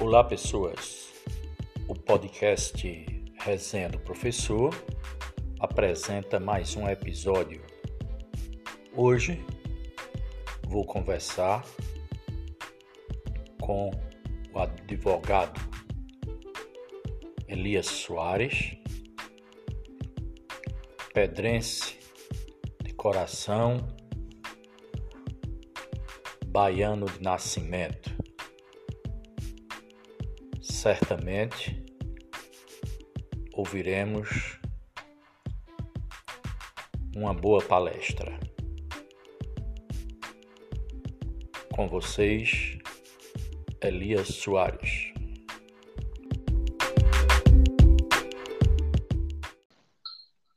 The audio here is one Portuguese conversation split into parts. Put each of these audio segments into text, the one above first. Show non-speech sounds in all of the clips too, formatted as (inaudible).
Olá, pessoas. O podcast Resenha do Professor apresenta mais um episódio. Hoje vou conversar com o advogado Elias Soares, pedrense de coração, baiano de nascimento. Certamente ouviremos uma boa palestra. Com vocês, Elias Soares.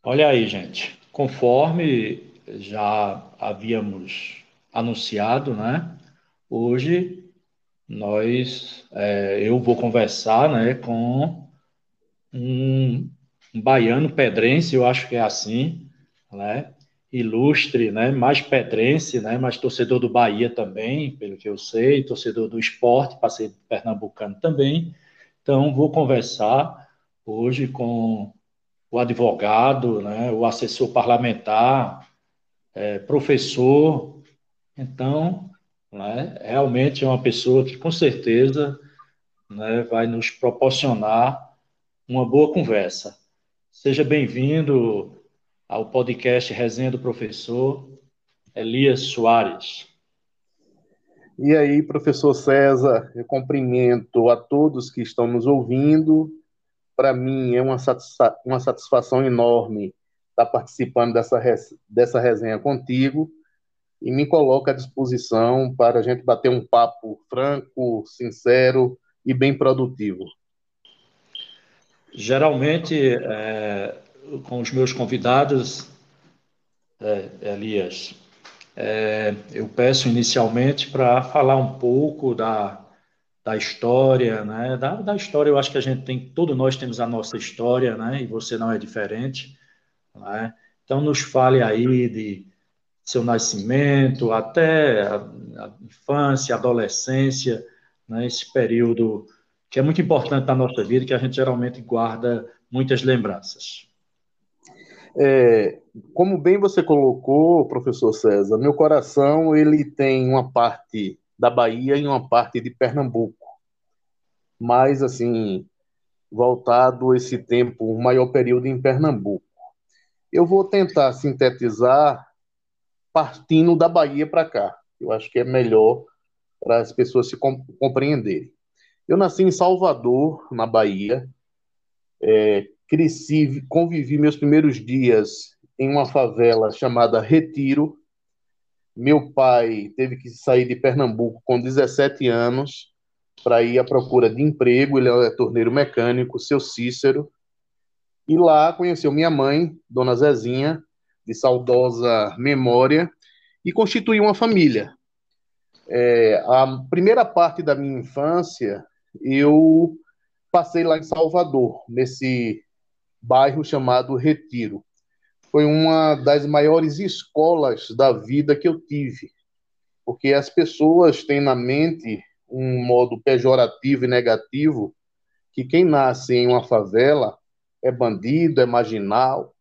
Olha aí, gente. Conforme já havíamos anunciado, né? Hoje nós, é, eu vou conversar, né, com um, um baiano pedrense, eu acho que é assim, né? Ilustre, né? Mais pedrense, né? Mais torcedor do Bahia também, pelo que eu sei, torcedor do esporte, passei pernambucano também. Então, vou conversar hoje com o advogado, né? O assessor parlamentar, é, professor. Então, né? Realmente é uma pessoa que com certeza né, vai nos proporcionar uma boa conversa. Seja bem-vindo ao podcast Resenha do Professor Elias Soares. E aí, professor César, eu cumprimento a todos que estão nos ouvindo. Para mim é uma, satisfa uma satisfação enorme estar participando dessa, res dessa resenha contigo e me coloca à disposição para a gente bater um papo franco, sincero e bem produtivo. Geralmente, é, com os meus convidados, é, Elias, é, eu peço inicialmente para falar um pouco da, da história, né? Da, da, história, eu acho que a gente tem, todos nós temos a nossa história, né? E você não é diferente, né? Então, nos fale aí de seu nascimento, até a, a infância, adolescência, né? Esse período que é muito importante na nossa vida, que a gente geralmente guarda muitas lembranças. É, como bem você colocou, professor César, meu coração ele tem uma parte da Bahia e uma parte de Pernambuco. Mas, assim, voltado esse tempo, o maior período em Pernambuco. Eu vou tentar sintetizar partindo da Bahia para cá. Eu acho que é melhor para as pessoas se compreenderem. Eu nasci em Salvador, na Bahia, é, cresci, convivi meus primeiros dias em uma favela chamada Retiro. Meu pai teve que sair de Pernambuco com 17 anos para ir à procura de emprego. Ele é torneiro mecânico, seu Cícero. E lá conheceu minha mãe, Dona Zezinha, de saudosa memória, e constituiu uma família. É, a primeira parte da minha infância, eu passei lá em Salvador, nesse bairro chamado Retiro. Foi uma das maiores escolas da vida que eu tive, porque as pessoas têm na mente um modo pejorativo e negativo que quem nasce em uma favela é bandido, é marginal,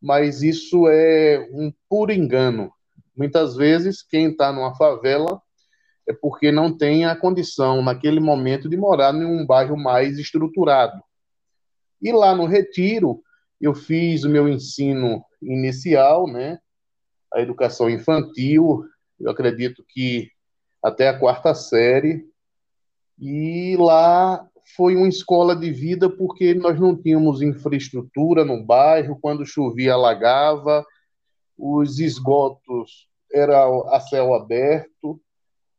mas isso é um puro engano. Muitas vezes quem está numa favela é porque não tem a condição naquele momento de morar em um bairro mais estruturado. E lá no Retiro, eu fiz o meu ensino inicial, né? A educação infantil, eu acredito que até a quarta série. E lá foi uma escola de vida porque nós não tínhamos infraestrutura no bairro, quando chovia alagava, os esgotos eram a céu aberto,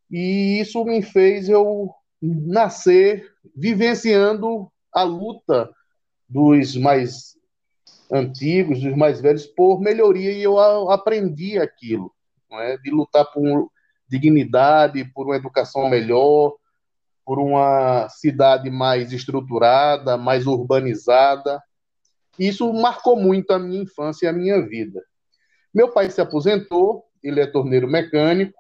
e isso me fez eu nascer vivenciando a luta dos mais antigos, dos mais velhos, por melhoria, e eu aprendi aquilo, é? de lutar por dignidade, por uma educação melhor, por uma cidade mais estruturada, mais urbanizada. Isso marcou muito a minha infância e a minha vida. Meu pai se aposentou, ele é torneiro mecânico,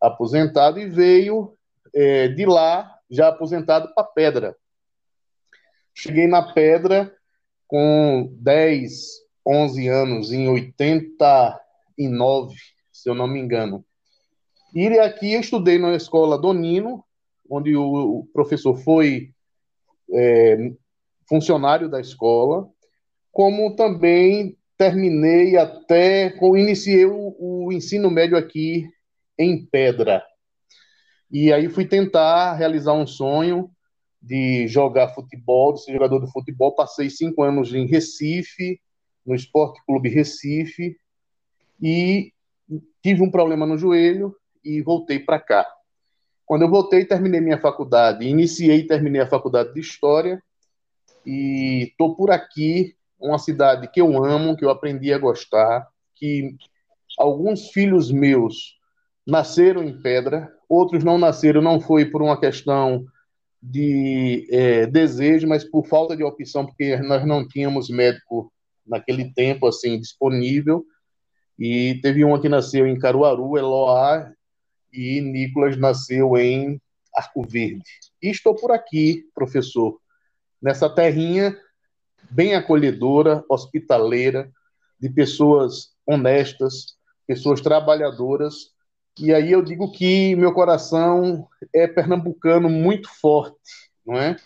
aposentado, e veio é, de lá já aposentado, para Pedra. Cheguei na Pedra com 10, 11 anos, em 89, se eu não me engano. E aqui eu estudei na escola Donino, onde o professor foi é, funcionário da escola, como também terminei até, iniciei o, o ensino médio aqui em Pedra. E aí fui tentar realizar um sonho de jogar futebol, de ser jogador de futebol. Passei cinco anos em Recife, no Esporte Clube Recife, e tive um problema no joelho e voltei para cá. Quando eu voltei, terminei minha faculdade, iniciei e terminei a faculdade de História, e estou por aqui, uma cidade que eu amo, que eu aprendi a gostar, que alguns filhos meus nasceram em Pedra, outros não nasceram, não foi por uma questão de é, desejo, mas por falta de opção, porque nós não tínhamos médico naquele tempo assim disponível. E teve um que nasceu em Caruaru, Eloá, e Nicolas nasceu em Arco Verde. E estou por aqui, professor, nessa terrinha bem acolhedora, hospitaleira, de pessoas honestas, pessoas trabalhadoras. E aí eu digo que meu coração é pernambucano muito forte, não é?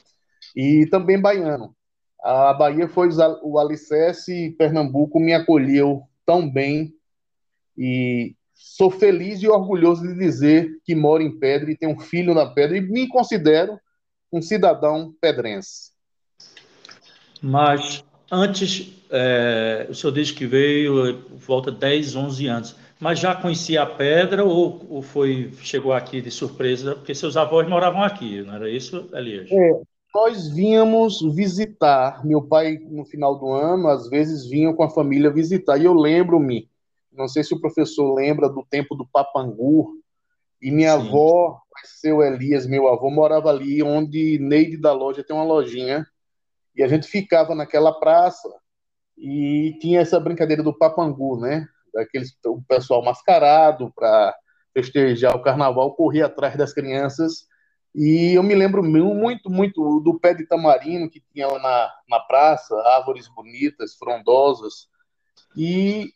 E também baiano. A Bahia foi o alicerce e Pernambuco me acolheu tão bem e sou feliz e orgulhoso de dizer que moro em Pedra e tenho um filho na Pedra e me considero um cidadão pedrense. Mas antes, é, o senhor disse que veio volta 10, 11 anos, mas já conhecia a Pedra ou, ou, foi chegou aqui de surpresa? Porque seus avós moravam aqui, não era isso, Elias? É, nós vínhamos visitar. Meu pai, no final do ano, às vezes vinha com a família visitar. E eu lembro-me não sei se o professor lembra do tempo do Papangu, e minha Sim. avó, seu Elias, meu avô, morava ali onde Neide da loja tem uma lojinha, e a gente ficava naquela praça e tinha essa brincadeira do Papangu, né? Daqueles, o pessoal mascarado para festejar o carnaval, corria atrás das crianças. E eu me lembro muito, muito do pé de tamarino que tinha lá na, na praça, árvores bonitas, frondosas. E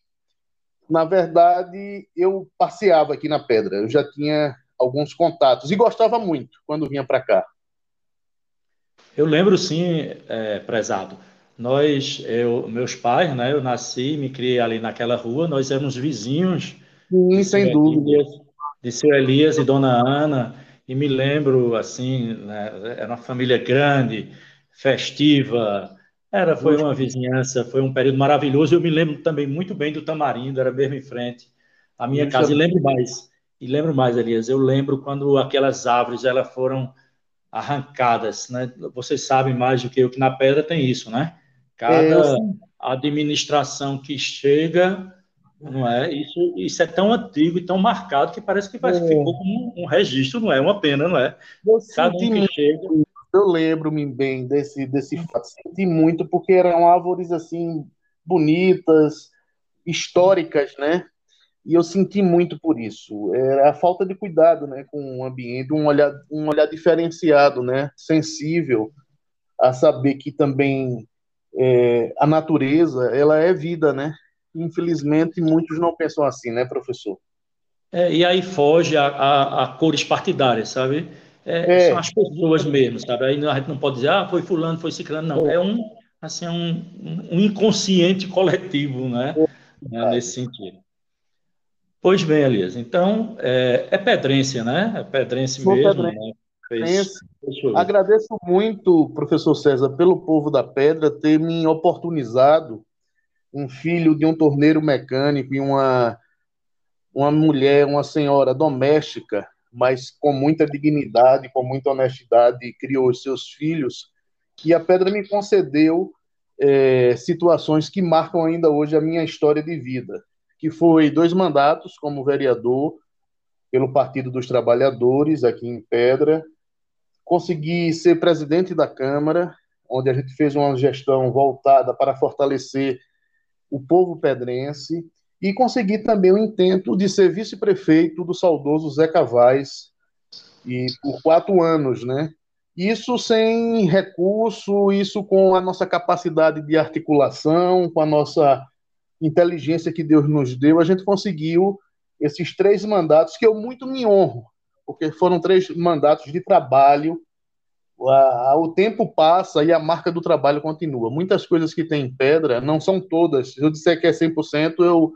na verdade, eu passeava aqui na Pedra. Eu já tinha alguns contatos e gostava muito quando vinha para cá. Eu lembro sim, é, prezado. Nós, eu, meus pais, né? Eu nasci, me criei ali naquela rua. Nós éramos vizinhos. Sim, sem dúvida. Elias, de seu Elias e Dona Ana. E me lembro assim, né, era uma família grande, festiva, era, foi uma vizinhança, foi um período maravilhoso. Eu me lembro também muito bem do Tamarindo, era mesmo em frente à minha Isso casa. E lembro mais, e lembro mais, Elias, eu lembro quando aquelas árvores elas foram arrancadas, né? Vocês sabem mais do que eu que na pedra tem isso, né? Cada é, administração que chega, não é? Isso, isso é tão antigo e tão marcado que parece que vai, é. ficou como um, um registro, não é? Uma pena, não é? Cada um que chega eu lembro-me bem desse, desse fato, senti muito, porque eram árvores assim, bonitas, históricas, né? E eu senti muito por isso. Era a falta de cuidado né, com o ambiente, um olhar, um olhar diferenciado, né? Sensível a saber que também é, a natureza, ela é vida, né? Infelizmente, muitos não pensam assim, né, professor? É, e aí foge a, a, a cores partidárias, sabe? É, é, são as pessoas mesmo, sabe? Aí a gente não pode dizer, ah, foi fulano, foi ciclano, não. É um, assim, é um, um inconsciente coletivo, né? É. Nesse sentido. Pois bem, Elias, então é, é pedrência, né? É pedrense Sou mesmo. Pedrense. Né? Fez, Agradeço muito, professor César, pelo povo da Pedra ter me oportunizado um filho de um torneiro mecânico e uma, uma mulher, uma senhora doméstica mas com muita dignidade, com muita honestidade, criou os seus filhos. E a Pedra me concedeu é, situações que marcam ainda hoje a minha história de vida, que foi dois mandatos como vereador pelo Partido dos Trabalhadores aqui em Pedra, consegui ser presidente da Câmara, onde a gente fez uma gestão voltada para fortalecer o povo pedrense e consegui também o intento de ser vice-prefeito do saudoso Zé Cavaz, e por quatro anos, né? Isso sem recurso, isso com a nossa capacidade de articulação, com a nossa inteligência que Deus nos deu, a gente conseguiu esses três mandatos que eu muito me honro, porque foram três mandatos de trabalho. O tempo passa e a marca do trabalho continua. Muitas coisas que tem em pedra, não são todas. Se eu disser que é 100%, eu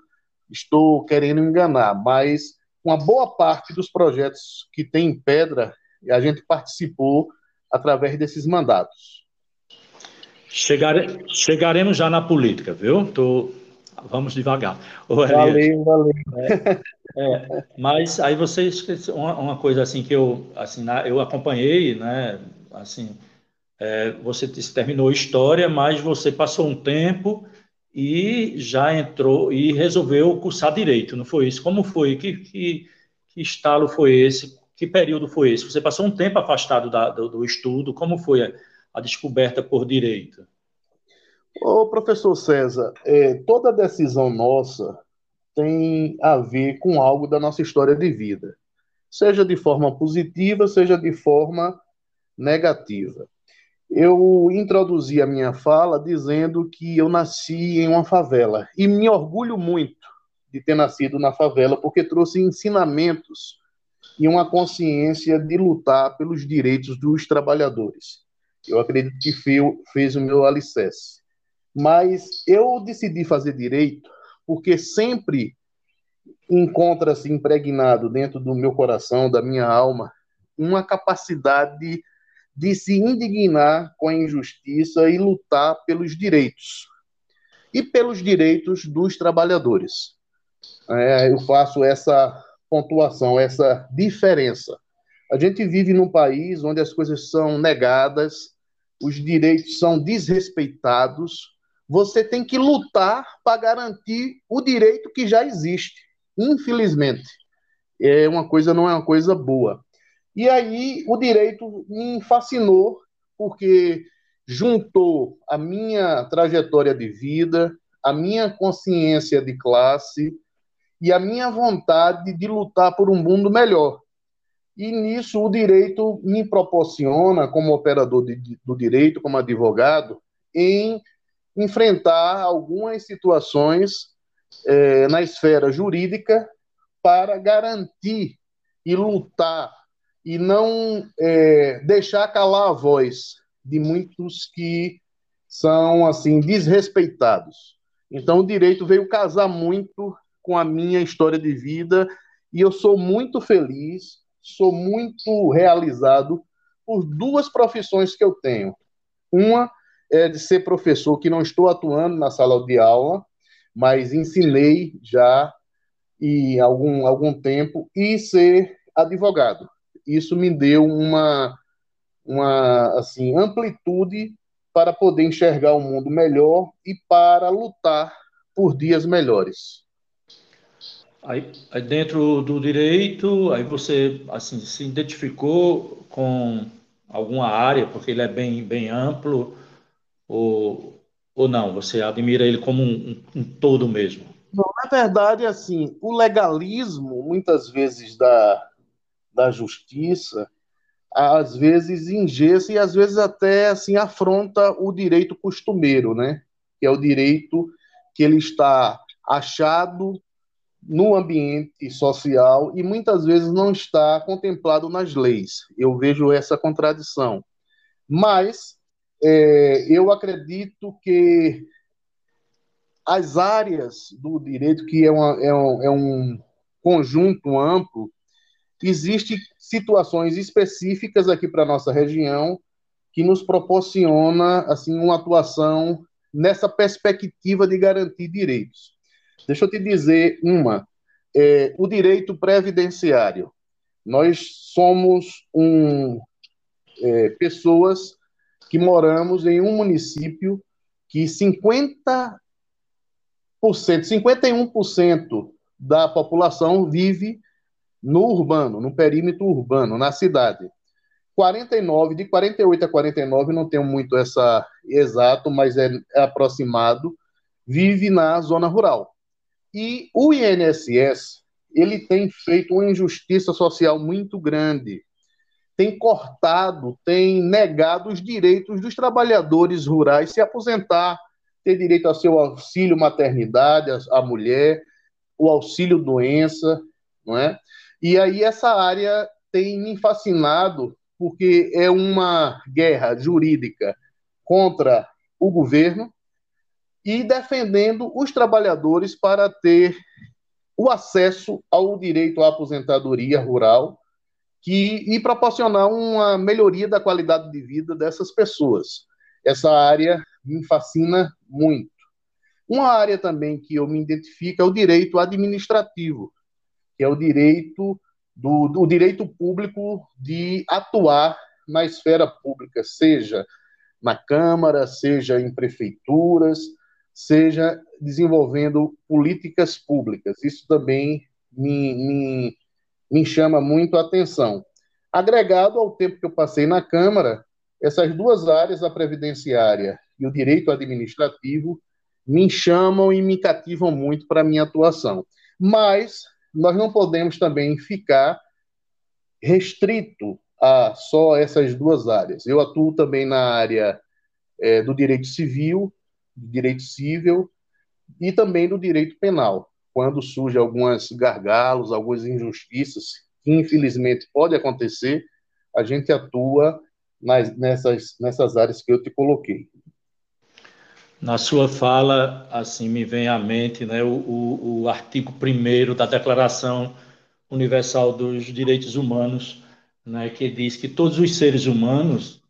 estou querendo enganar, mas uma boa parte dos projetos que tem em pedra, a gente participou através desses mandatos. Chegare... Chegaremos já na política, viu? Tô... Vamos devagar. valeu, valeu. É, é, mas aí vocês, uma, uma, coisa assim que eu, assim, eu acompanhei, né? Assim, é, você terminou história, mas você passou um tempo e já entrou e resolveu cursar direito, não foi isso? Como foi? Que, que, que estalo foi esse? Que período foi esse? Você passou um tempo afastado da, do, do, estudo, como foi a, a, descoberta por direito? Ô, professor César, é, toda decisão nossa tem a ver com algo da nossa história de vida, seja de forma positiva, seja de forma negativa eu introduzi a minha fala dizendo que eu nasci em uma favela e me orgulho muito de ter nascido na favela porque trouxe ensinamentos e uma consciência de lutar pelos direitos dos trabalhadores. Eu acredito que fez o meu alicerce. Mas eu decidi fazer direito porque sempre encontra-se impregnado dentro do meu coração, da minha alma, uma capacidade de se indignar com a injustiça e lutar pelos direitos e pelos direitos dos trabalhadores. É, eu faço essa pontuação, essa diferença. A gente vive num país onde as coisas são negadas, os direitos são desrespeitados. Você tem que lutar para garantir o direito que já existe. Infelizmente, é uma coisa não é uma coisa boa. E aí o direito me fascinou, porque juntou a minha trajetória de vida, a minha consciência de classe e a minha vontade de lutar por um mundo melhor. E nisso o direito me proporciona, como operador de, do direito, como advogado, em enfrentar algumas situações é, na esfera jurídica para garantir e lutar e não é, deixar calar a voz de muitos que são assim desrespeitados. Então o direito veio casar muito com a minha história de vida e eu sou muito feliz, sou muito realizado por duas profissões que eu tenho. Uma é de ser professor, que não estou atuando na sala de aula, mas ensinei já e algum algum tempo e ser advogado isso me deu uma, uma assim, amplitude para poder enxergar o um mundo melhor e para lutar por dias melhores. Aí, aí, dentro do direito, aí você assim se identificou com alguma área, porque ele é bem, bem amplo, ou, ou não? Você admira ele como um, um, todo mesmo? Não, na verdade, assim, o legalismo, muitas vezes, da, da justiça, às vezes engessa e às vezes até assim afronta o direito costumeiro, né? Que é o direito que ele está achado no ambiente social e muitas vezes não está contemplado nas leis. Eu vejo essa contradição. Mas é, eu acredito que as áreas do direito, que é, uma, é, um, é um conjunto amplo, Existem situações específicas aqui para nossa região que nos proporciona assim uma atuação nessa perspectiva de garantir direitos. Deixa eu te dizer uma, é, o direito previdenciário. Nós somos um, é, pessoas que moramos em um município que 50%, 51% da população vive no urbano, no perímetro urbano, na cidade. 49, de 48 a 49, não tenho muito essa exato, mas é, é aproximado, vive na zona rural. E o INSS, ele tem feito uma injustiça social muito grande. tem cortado, tem negado os direitos dos trabalhadores rurais se aposentar, ter direito ao seu auxílio maternidade, a mulher, o auxílio doença, não é? E aí essa área tem me fascinado porque é uma guerra jurídica contra o governo e defendendo os trabalhadores para ter o acesso ao direito à aposentadoria rural que, e proporcionar uma melhoria da qualidade de vida dessas pessoas. Essa área me fascina muito. Uma área também que eu me identifico é o direito administrativo, que é o direito do, do direito público de atuar na esfera pública, seja na Câmara, seja em prefeituras, seja desenvolvendo políticas públicas. Isso também me, me, me chama muito a atenção. Agregado ao tempo que eu passei na Câmara, essas duas áreas, a previdenciária e o direito administrativo, me chamam e me cativam muito para a minha atuação. Mas nós não podemos também ficar restrito a só essas duas áreas. Eu atuo também na área é, do direito civil, direito civil e também do direito penal. Quando surgem alguns gargalos, algumas injustiças, que infelizmente pode acontecer, a gente atua nas, nessas, nessas áreas que eu te coloquei. Na sua fala, assim, me vem à mente né, o, o, o artigo 1 da Declaração Universal dos Direitos Humanos, né, que diz que todos os seres humanos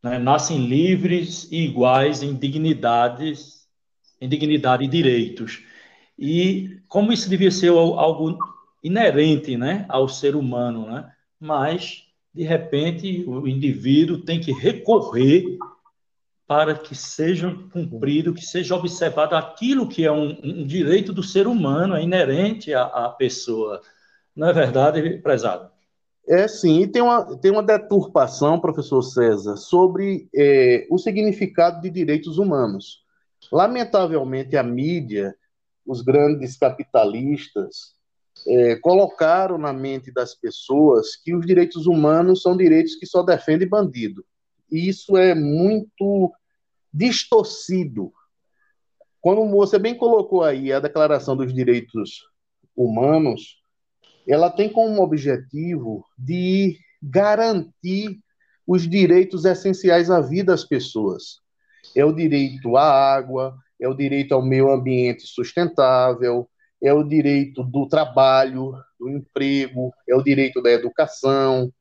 né, nascem livres e iguais em dignidades, em dignidade e direitos. E como isso devia ser algo inerente né, ao ser humano, né? mas, de repente, o indivíduo tem que recorrer para que seja cumprido, que seja observado aquilo que é um, um direito do ser humano, é inerente à, à, pessoa. Não é verdade, prezado? É sim, e tem uma, tem uma deturpação, professor César, sobre é, o significado de direitos humanos. Lamentavelmente, a mídia, os grandes capitalistas, é, colocaram na mente das pessoas que os direitos humanos são direitos que só defendem bandido. E isso é muito distorcido. Quando você bem colocou aí a Declaração dos Direitos Humanos, ela tem como objetivo de garantir os direitos essenciais à vida das pessoas. É o direito à água, é o direito ao meio ambiente sustentável, é o direito do trabalho, do emprego, é o direito da educação,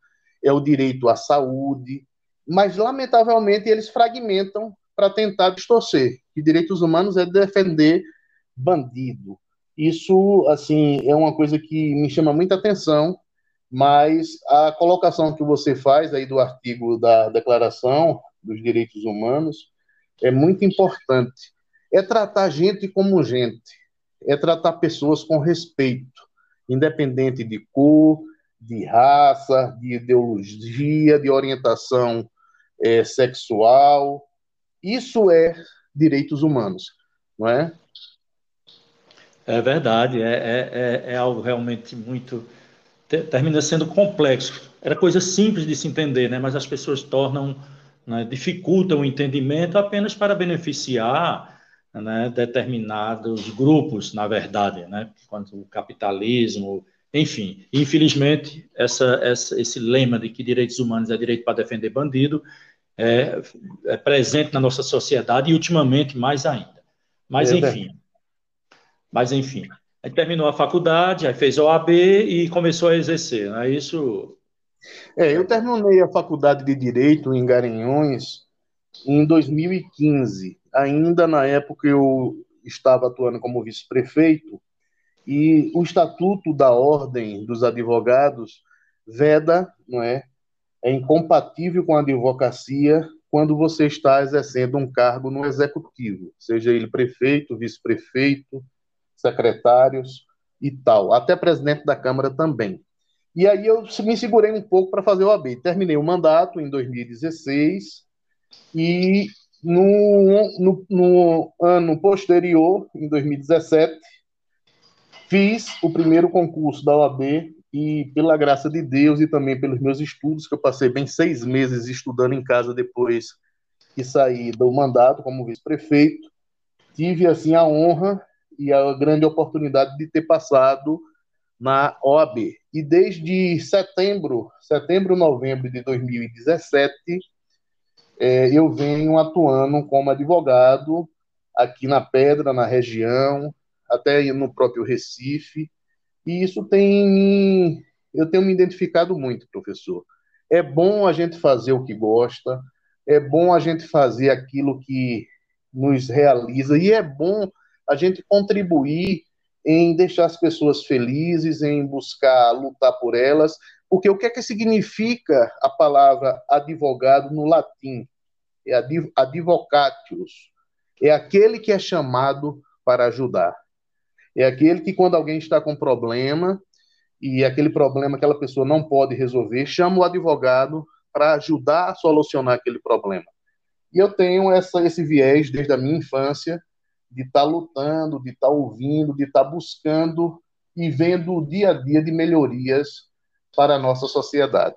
é o direito à saúde, mas lamentavelmente eles fragmentam para tentar distorcer. Que direitos humanos é defender bandido. Isso, assim, é uma coisa que me chama muita atenção, mas a colocação que você faz aí do artigo da Declaração dos Direitos Humanos é muito importante. É tratar gente como gente, é tratar pessoas com respeito, independente de cor, de raça, de ideologia, de orientação é, sexual, isso é direitos humanos, não é? É verdade, é, é, é, é algo realmente muito. termina sendo complexo. Era coisa simples de se entender, né? mas as pessoas tornam, né, dificultam o entendimento apenas para beneficiar né, determinados grupos, na verdade, né? quanto o capitalismo, enfim. Infelizmente, essa, essa, esse lema de que direitos humanos é direito para defender bandido é, é, presente na nossa sociedade e ultimamente mais ainda. Mas é enfim, mas enfim, aí terminou a faculdade, aí fez a OAB e começou a exercer, não é isso? É, eu terminei a faculdade de Direito em Garanhões em 2015, ainda na época eu estava atuando como vice-prefeito e o estatuto da Ordem dos Advogados veda, não é, é incompatível com a advocacia quando você está exercendo um cargo no executivo, seja ele prefeito, vice-prefeito, secretários e tal, até presidente da Câmara também. E aí eu me segurei um pouco para fazer o AB. Terminei o mandato em 2016 e no, no, no ano posterior, em 2017, fiz o primeiro concurso da OAB e pela graça de Deus e também pelos meus estudos, que eu passei bem seis meses estudando em casa depois que saí do mandato como vice-prefeito, tive assim a honra e a grande oportunidade de ter passado na OAB. E desde setembro, setembro, novembro de 2017, é, eu venho atuando como advogado aqui na Pedra, na região, até no próprio Recife, e isso tem eu tenho me identificado muito, professor. É bom a gente fazer o que gosta, é bom a gente fazer aquilo que nos realiza e é bom a gente contribuir em deixar as pessoas felizes, em buscar lutar por elas, porque o que é que significa a palavra advogado no latim? É advocatius. É aquele que é chamado para ajudar. É aquele que, quando alguém está com problema, e aquele problema aquela pessoa não pode resolver, chama o advogado para ajudar a solucionar aquele problema. E eu tenho essa, esse viés desde a minha infância de estar tá lutando, de estar tá ouvindo, de estar tá buscando e vendo o dia a dia de melhorias para a nossa sociedade.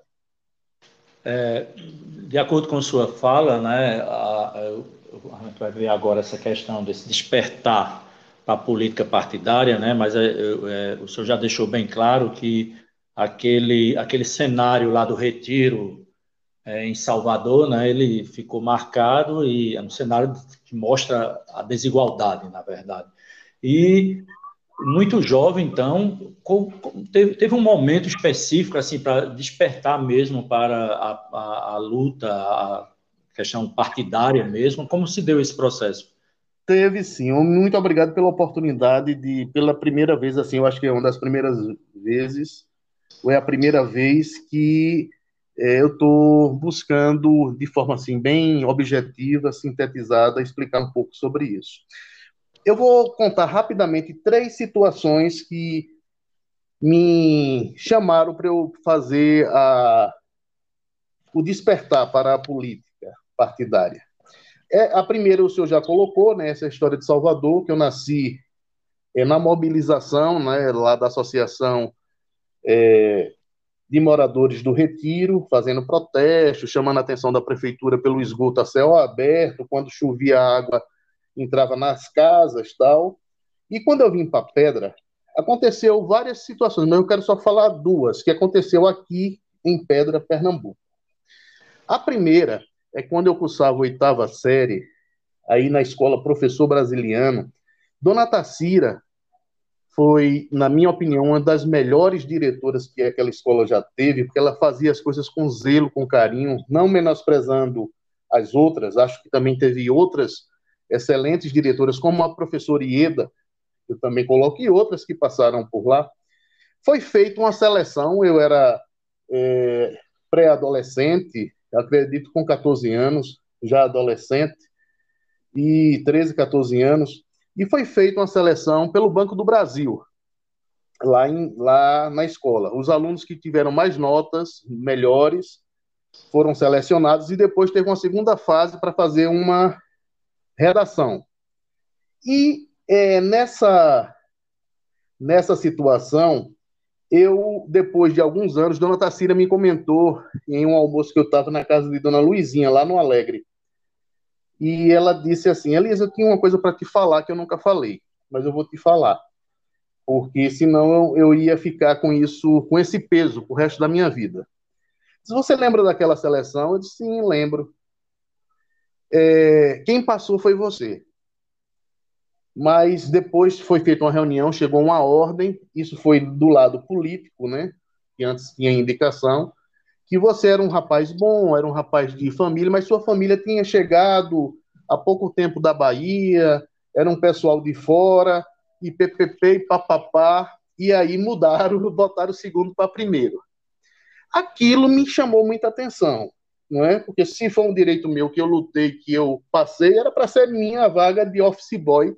É, de acordo com sua fala, né, a, a, a gente vai ver agora essa questão desse despertar para a política partidária, né? mas é, é, o senhor já deixou bem claro que aquele, aquele cenário lá do retiro é, em Salvador, né, ele ficou marcado e é um cenário que mostra a desigualdade, na verdade. E muito jovem, então, teve, teve um momento específico assim para despertar mesmo para a, a, a luta, a questão partidária mesmo. Como se deu esse processo? Teve sim. Muito obrigado pela oportunidade de, pela primeira vez, assim, eu acho que é uma das primeiras vezes, ou é a primeira vez que é, eu estou buscando, de forma assim, bem objetiva, sintetizada, explicar um pouco sobre isso. Eu vou contar rapidamente três situações que me chamaram para eu fazer a, o despertar para a política partidária. É, a primeira o senhor já colocou, né, essa história de Salvador, que eu nasci é, na mobilização né, lá da Associação é, de Moradores do Retiro, fazendo protestos, chamando a atenção da prefeitura pelo esgoto a céu aberto, quando chovia água entrava nas casas tal. E quando eu vim para Pedra, aconteceu várias situações, mas eu quero só falar duas que aconteceu aqui em Pedra, Pernambuco. A primeira é quando eu cursava oitava série, aí na escola Professor Brasiliano, Dona Tacira foi, na minha opinião, uma das melhores diretoras que aquela escola já teve, porque ela fazia as coisas com zelo, com carinho, não menosprezando as outras. Acho que também teve outras excelentes diretoras, como a professora Ieda, eu também coloquei outras que passaram por lá. Foi feita uma seleção, eu era é, pré-adolescente, acredito com 14 anos, já adolescente, e 13, 14 anos, e foi feita uma seleção pelo Banco do Brasil, lá, em, lá na escola. Os alunos que tiveram mais notas, melhores, foram selecionados, e depois teve uma segunda fase para fazer uma redação. E é, nessa, nessa situação, eu, depois de alguns anos, Dona Tacira me comentou em um almoço que eu estava na casa de Dona Luizinha, lá no Alegre. E ela disse assim: Elisa, eu tinha uma coisa para te falar que eu nunca falei, mas eu vou te falar. Porque senão eu, eu ia ficar com isso, com esse peso o resto da minha vida. Se você lembra daquela seleção, eu disse: sim, lembro. É, quem passou foi você mas depois foi feita uma reunião, chegou uma ordem, isso foi do lado político, né? Que antes tinha indicação, que você era um rapaz bom, era um rapaz de família, mas sua família tinha chegado há pouco tempo da Bahia, era um pessoal de fora, e PPP e papapá, e aí mudaram, (laughs) botaram o segundo para primeiro. Aquilo me chamou muita atenção, não é? Porque se foi um direito meu que eu lutei, que eu passei, era para ser minha vaga de office boy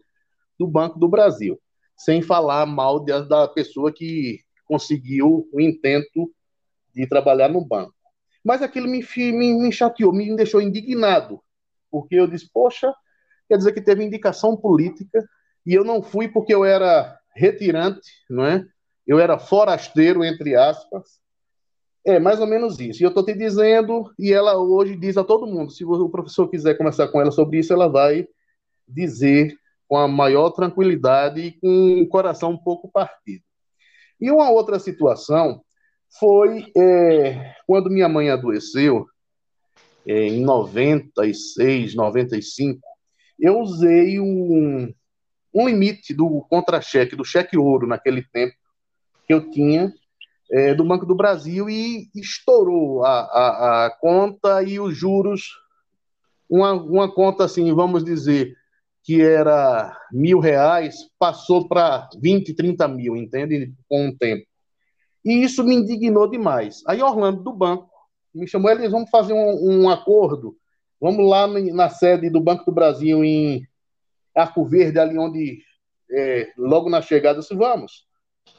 do Banco do Brasil, sem falar mal de, da pessoa que conseguiu o intento de trabalhar no banco. Mas aquilo me, me, me chateou, me deixou indignado, porque eu disse, poxa, quer dizer que teve indicação política e eu não fui porque eu era retirante, não é? eu era forasteiro, entre aspas. É mais ou menos isso. E eu estou te dizendo, e ela hoje diz a todo mundo: se o professor quiser conversar com ela sobre isso, ela vai dizer com a maior tranquilidade e com o coração um pouco partido. E uma outra situação foi é, quando minha mãe adoeceu, é, em 96, 95, eu usei um, um limite do contra-cheque, do cheque ouro naquele tempo que eu tinha é, do Banco do Brasil e estourou a, a, a conta e os juros, uma, uma conta assim, vamos dizer, que era mil reais, passou para 20, 30 mil, entende? Com o tempo. E isso me indignou demais. Aí Orlando do banco me chamou, eles vamos fazer um, um acordo, vamos lá na sede do Banco do Brasil em Arco Verde, ali onde, é, logo na chegada, disse, vamos.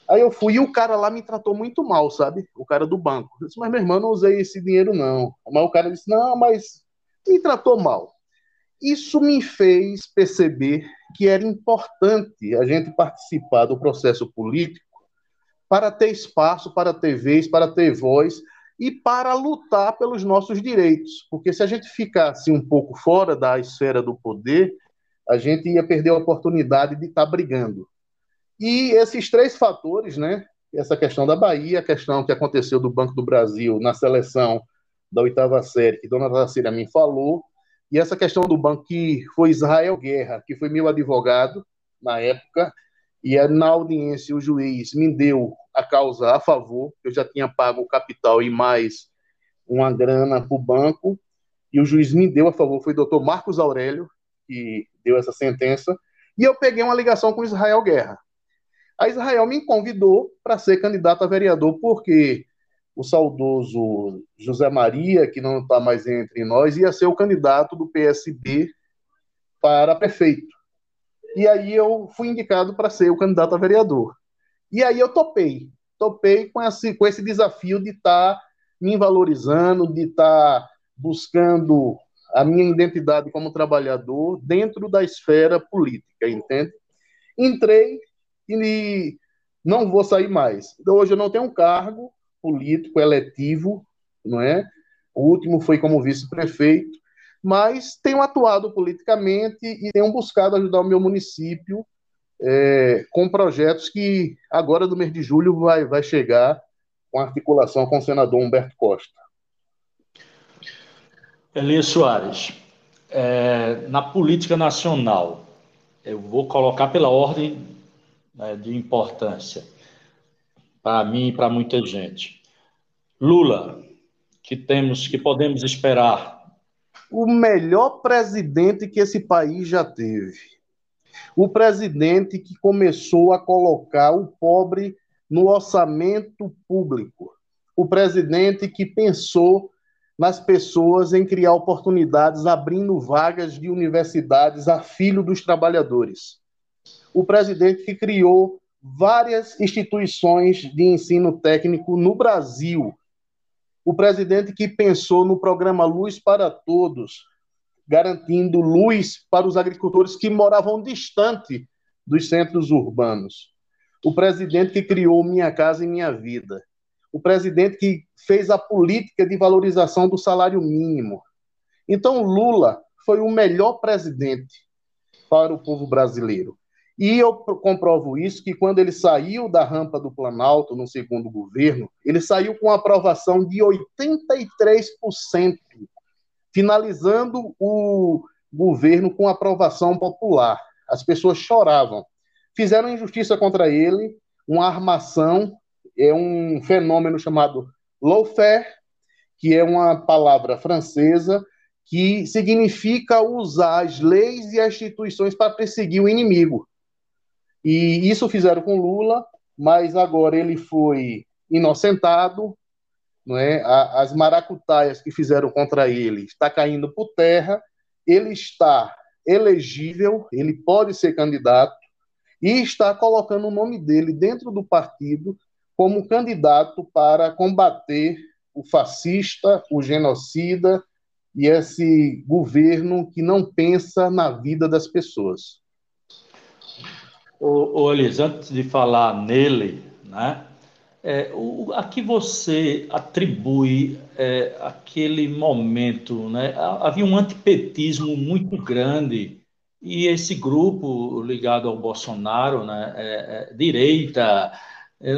Aí eu fui e o cara lá me tratou muito mal, sabe? O cara do banco. Eu disse, mas meu irmão, não usei esse dinheiro, não. Mas o cara disse, não, mas me tratou mal. Isso me fez perceber que era importante a gente participar do processo político para ter espaço, para ter vez, para ter voz e para lutar pelos nossos direitos. Porque se a gente ficasse um pouco fora da esfera do poder, a gente ia perder a oportunidade de estar brigando. E esses três fatores, né? Essa questão da Bahia, a questão que aconteceu do Banco do Brasil na seleção da oitava série, que Dona Tacília me falou, e essa questão do banco que foi Israel Guerra, que foi meu advogado na época, e é na audiência o juiz me deu a causa a favor, eu já tinha pago o capital e mais uma grana para o banco, e o juiz me deu a favor, foi o doutor Marcos Aurélio, que deu essa sentença, e eu peguei uma ligação com Israel Guerra. A Israel me convidou para ser candidato a vereador, porque o saudoso José Maria, que não está mais entre nós, ia ser o candidato do PSB para prefeito. E aí eu fui indicado para ser o candidato a vereador. E aí eu topei. Topei com esse, com esse desafio de estar tá me valorizando, de estar tá buscando a minha identidade como trabalhador dentro da esfera política, entende? Entrei e não vou sair mais. Hoje eu não tenho um cargo, político eletivo, não é? O último foi como vice-prefeito, mas tenho atuado politicamente e tenho buscado ajudar o meu município é, com projetos que agora do mês de julho vai, vai chegar com articulação com o senador Humberto Costa. Elias Soares, é, na política nacional, eu vou colocar pela ordem né, de importância para mim e para muita gente. Lula, que temos, que podemos esperar? O melhor presidente que esse país já teve. O presidente que começou a colocar o pobre no orçamento público. O presidente que pensou nas pessoas em criar oportunidades, abrindo vagas de universidades a filho dos trabalhadores. O presidente que criou várias instituições de ensino técnico no Brasil. O presidente que pensou no programa Luz para Todos, garantindo luz para os agricultores que moravam distante dos centros urbanos. O presidente que criou Minha Casa e Minha Vida. O presidente que fez a política de valorização do salário mínimo. Então, Lula foi o melhor presidente para o povo brasileiro. E eu comprovo isso que quando ele saiu da rampa do Planalto no segundo governo, ele saiu com aprovação de 83%, finalizando o governo com aprovação popular. As pessoas choravam. Fizeram injustiça contra ele, uma armação, é um fenômeno chamado lawfare, que é uma palavra francesa que significa usar as leis e as instituições para perseguir o inimigo. E isso fizeram com Lula, mas agora ele foi inocentado, não é? As maracutaias que fizeram contra ele está caindo por terra. Ele está elegível, ele pode ser candidato e está colocando o nome dele dentro do partido como candidato para combater o fascista, o genocida e esse governo que não pensa na vida das pessoas. Ô, ô Elis, antes de falar nele, né? É, o, a que você atribui é, aquele momento, né? Havia um antipetismo muito grande e esse grupo ligado ao Bolsonaro, né? É, é direita, é,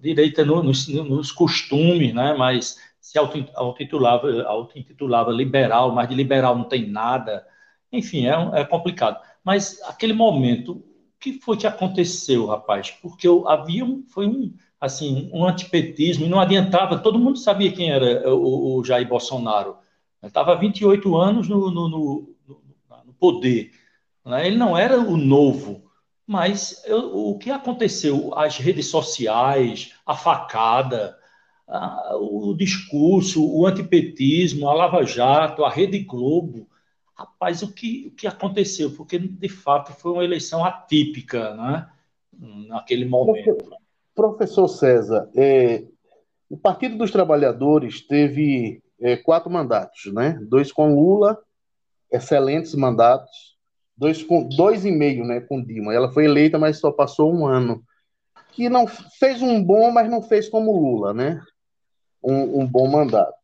direita no, nos, nos, costumes, né? Mas se auto-intitulava auto liberal, mas de liberal não tem nada. Enfim, é, é complicado. Mas aquele momento, o que foi que aconteceu, rapaz? Porque eu, havia um, foi um assim, um antipetismo, e não adiantava, todo mundo sabia quem era o, o Jair Bolsonaro. Estava há 28 anos no, no, no, no poder. Né? Ele não era o novo, mas eu, o que aconteceu? As redes sociais, a facada, a, o discurso, o antipetismo, a Lava Jato, a Rede Globo. Rapaz, o que, o que aconteceu? Porque, de fato, foi uma eleição atípica, né? naquele momento. Professor César, é, o Partido dos Trabalhadores teve é, quatro mandatos, né? Dois com Lula, excelentes mandatos, dois com dois e meio, né, com Dilma. Ela foi eleita, mas só passou um ano. Que não fez um bom, mas não fez como Lula, né? Um, um bom mandato.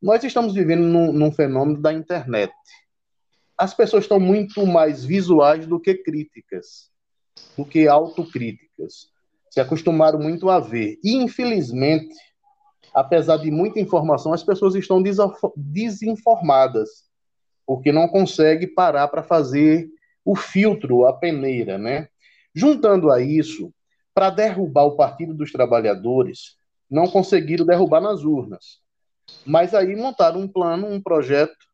Nós estamos vivendo num, num fenômeno da internet. As pessoas estão muito mais visuais do que críticas, do que autocríticas se acostumaram muito a ver. E, infelizmente, apesar de muita informação, as pessoas estão desinformadas, porque não conseguem parar para fazer o filtro, a peneira, né? Juntando a isso, para derrubar o Partido dos Trabalhadores, não conseguiram derrubar nas urnas. Mas aí montaram um plano, um projeto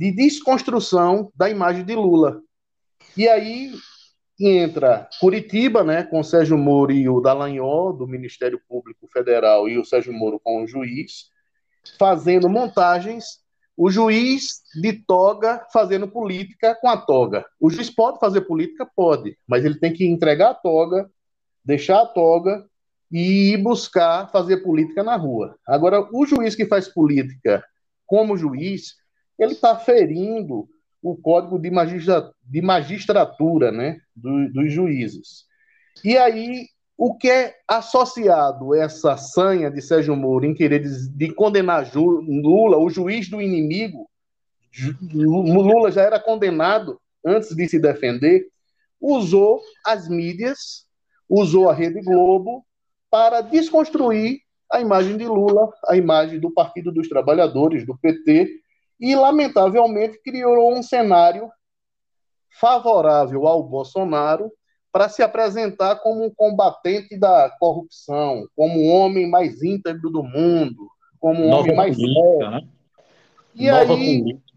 de desconstrução da imagem de Lula. E aí entra Curitiba, né, com Sérgio Moro e o Dallagnol, do Ministério Público Federal, e o Sérgio Moro com o juiz, fazendo montagens, o juiz de toga fazendo política com a toga. O juiz pode fazer política? Pode, mas ele tem que entregar a toga, deixar a toga e ir buscar fazer política na rua. Agora, o juiz que faz política como juiz, ele está ferindo o código de, magistra, de magistratura né, do, dos juízes. E aí, o que é associado essa sanha de Sérgio Moro em querer de condenar Lula, o juiz do inimigo, Lula já era condenado antes de se defender, usou as mídias, usou a Rede Globo para desconstruir a imagem de Lula, a imagem do Partido dos Trabalhadores, do PT, e, lamentavelmente, criou um cenário favorável ao Bolsonaro para se apresentar como um combatente da corrupção, como o homem mais íntegro do mundo, como um nova homem mais política, né? E nova aí política.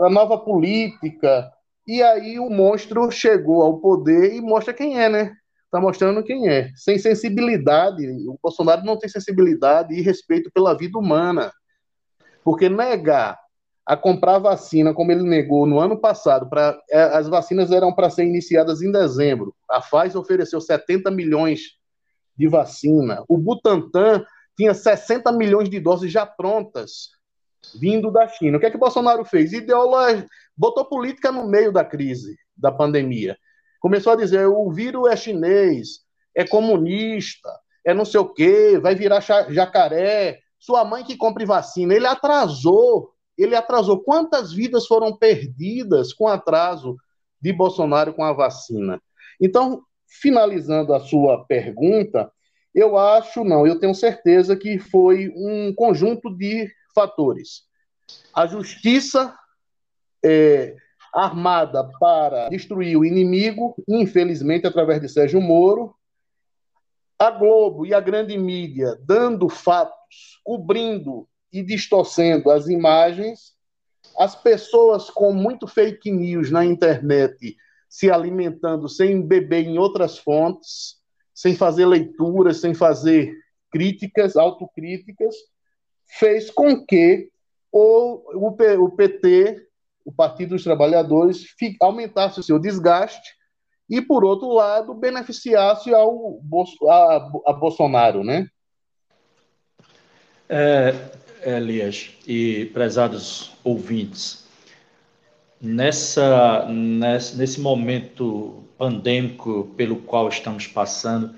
a nova política. E aí o monstro chegou ao poder e mostra quem é, né? Tá mostrando quem é. Sem sensibilidade, o Bolsonaro não tem sensibilidade e respeito pela vida humana. Porque negar a comprar vacina, como ele negou no ano passado, pra, é, as vacinas eram para ser iniciadas em dezembro. A Pfizer ofereceu 70 milhões de vacina. O Butantan tinha 60 milhões de doses já prontas, vindo da China. O que é que o Bolsonaro fez? Ideologia, botou política no meio da crise, da pandemia. Começou a dizer: o vírus é chinês, é comunista, é não sei o quê, vai virar jacaré. Sua mãe que compre vacina. Ele atrasou ele atrasou. Quantas vidas foram perdidas com atraso de Bolsonaro com a vacina? Então, finalizando a sua pergunta, eu acho, não, eu tenho certeza que foi um conjunto de fatores. A justiça é, armada para destruir o inimigo, infelizmente, através de Sérgio Moro, a Globo e a grande mídia dando fatos, cobrindo e distorcendo as imagens, as pessoas com muito fake news na internet se alimentando sem beber em outras fontes, sem fazer leituras, sem fazer críticas, autocríticas, fez com que o, o, PT, o Partido dos Trabalhadores, aumentasse o seu desgaste e, por outro lado, beneficiasse ao, a, a Bolsonaro, né? É, Elias e prezados ouvintes, nessa, nesse momento pandêmico pelo qual estamos passando,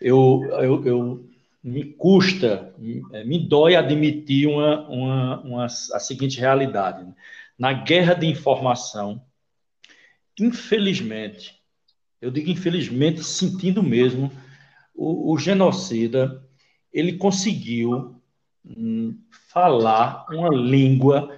eu, eu, eu me custa, me dói admitir uma, uma, uma, a seguinte realidade. Na guerra de informação, infelizmente, eu digo infelizmente, sentindo mesmo, o, o genocida ele conseguiu falar uma língua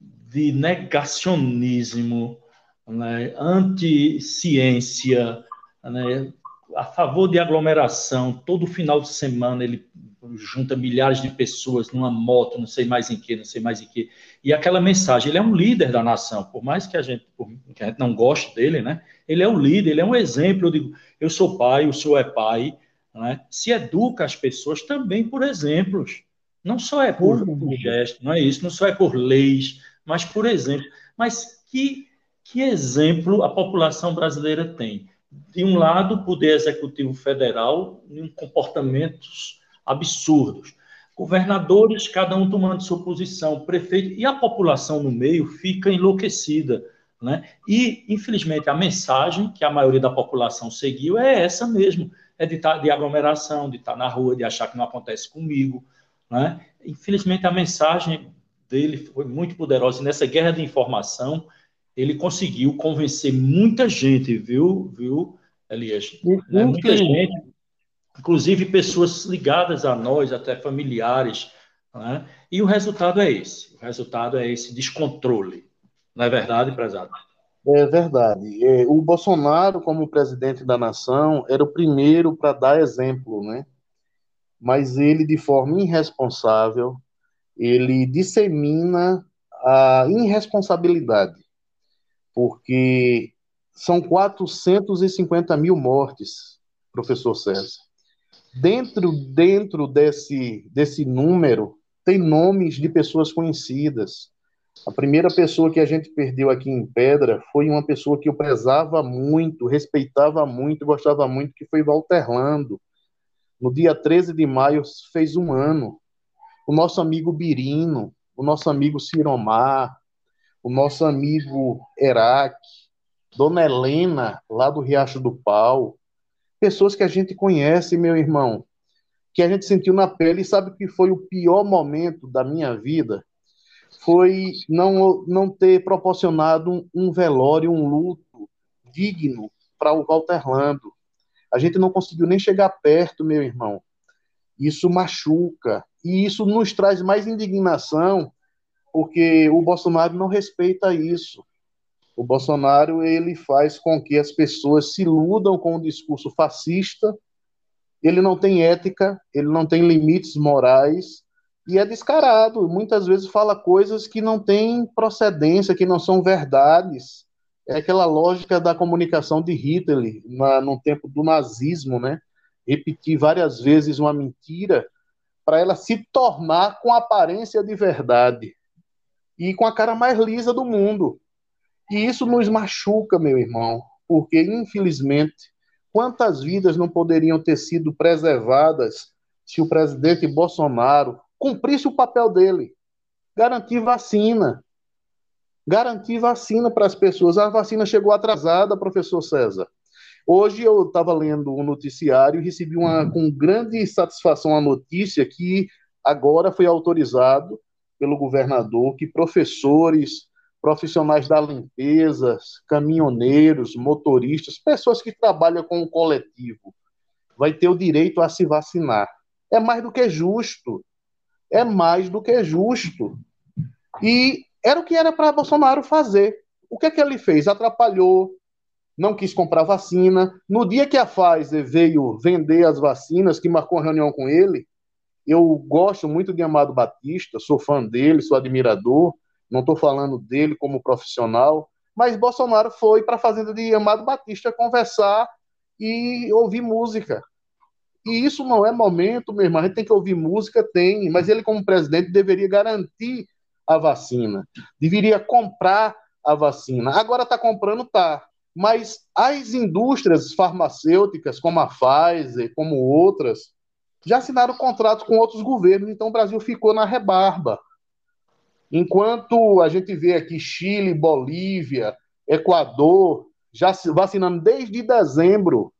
de negacionismo, né, anti-ciência, né, a favor de aglomeração. Todo final de semana ele junta milhares de pessoas numa moto, não sei mais em que, não sei mais em que. E aquela mensagem, ele é um líder da nação, por mais que a gente, que a gente não goste dele, né? Ele é um líder, ele é um exemplo. Eu digo, eu sou pai, o senhor é pai, né? Se educa as pessoas também por exemplos. Não só é por, por gesto, não é isso, não só é por leis, mas por exemplo. Mas que, que exemplo a população brasileira tem? De um lado, o Poder Executivo Federal em comportamentos absurdos. Governadores, cada um tomando sua posição, prefeito, e a população no meio fica enlouquecida. Né? E, infelizmente, a mensagem que a maioria da população seguiu é essa mesmo: é de, tá, de aglomeração, de estar tá na rua, de achar que não acontece comigo. Né? Infelizmente, a mensagem dele foi muito poderosa. E nessa guerra de informação, ele conseguiu convencer muita gente, viu, viu Elias? Né? Muita gente inclusive pessoas ligadas a nós, até familiares, né? e o resultado é esse, o resultado é esse descontrole, não é verdade, prezado? É verdade. É, o Bolsonaro, como presidente da nação, era o primeiro para dar exemplo, né? Mas ele, de forma irresponsável, ele dissemina a irresponsabilidade, porque são 450 mil mortes, professor César. Dentro, dentro desse, desse número, tem nomes de pessoas conhecidas. A primeira pessoa que a gente perdeu aqui em Pedra foi uma pessoa que eu prezava muito, respeitava muito, gostava muito, que foi Walter Lando. No dia 13 de maio fez um ano. O nosso amigo Birino, o nosso amigo Ciromar, o nosso amigo Eraque, Dona Helena, lá do Riacho do Pau, pessoas que a gente conhece, meu irmão, que a gente sentiu na pele e sabe que foi o pior momento da minha vida foi não, não ter proporcionado um, um velório, um luto digno para o Walter Lando. A gente não conseguiu nem chegar perto, meu irmão. Isso machuca. E isso nos traz mais indignação, porque o Bolsonaro não respeita isso. O Bolsonaro ele faz com que as pessoas se iludam com o discurso fascista. Ele não tem ética, ele não tem limites morais e é descarado. Muitas vezes fala coisas que não têm procedência, que não são verdades. É aquela lógica da comunicação de Hitler na, no tempo do nazismo, né? Repetir várias vezes uma mentira para ela se tornar com aparência de verdade e com a cara mais lisa do mundo. E isso nos machuca, meu irmão, porque, infelizmente, quantas vidas não poderiam ter sido preservadas se o presidente Bolsonaro cumprisse o papel dele? Garantir vacina. Garantir vacina para as pessoas. A vacina chegou atrasada, professor César. Hoje eu estava lendo um noticiário e recebi uma, com grande satisfação a notícia que agora foi autorizado pelo governador que professores, profissionais da limpeza, caminhoneiros, motoristas, pessoas que trabalham com o coletivo, vai ter o direito a se vacinar. É mais do que justo. É mais do que justo. E era o que era para Bolsonaro fazer. O que é que ele fez? Atrapalhou, não quis comprar vacina. No dia que a Pfizer veio vender as vacinas, que marcou uma reunião com ele, eu gosto muito de Amado Batista, sou fã dele, sou admirador não estou falando dele como profissional, mas Bolsonaro foi para a fazenda de Amado Batista conversar e ouvir música. E isso não é momento, meu irmão. A gente tem que ouvir música, tem, mas ele, como presidente, deveria garantir a vacina, deveria comprar a vacina. Agora está comprando, tá. Mas as indústrias farmacêuticas, como a Pfizer, como outras, já assinaram contratos com outros governos, então o Brasil ficou na rebarba. Enquanto a gente vê aqui Chile, Bolívia, Equador, já vacinando desde dezembro,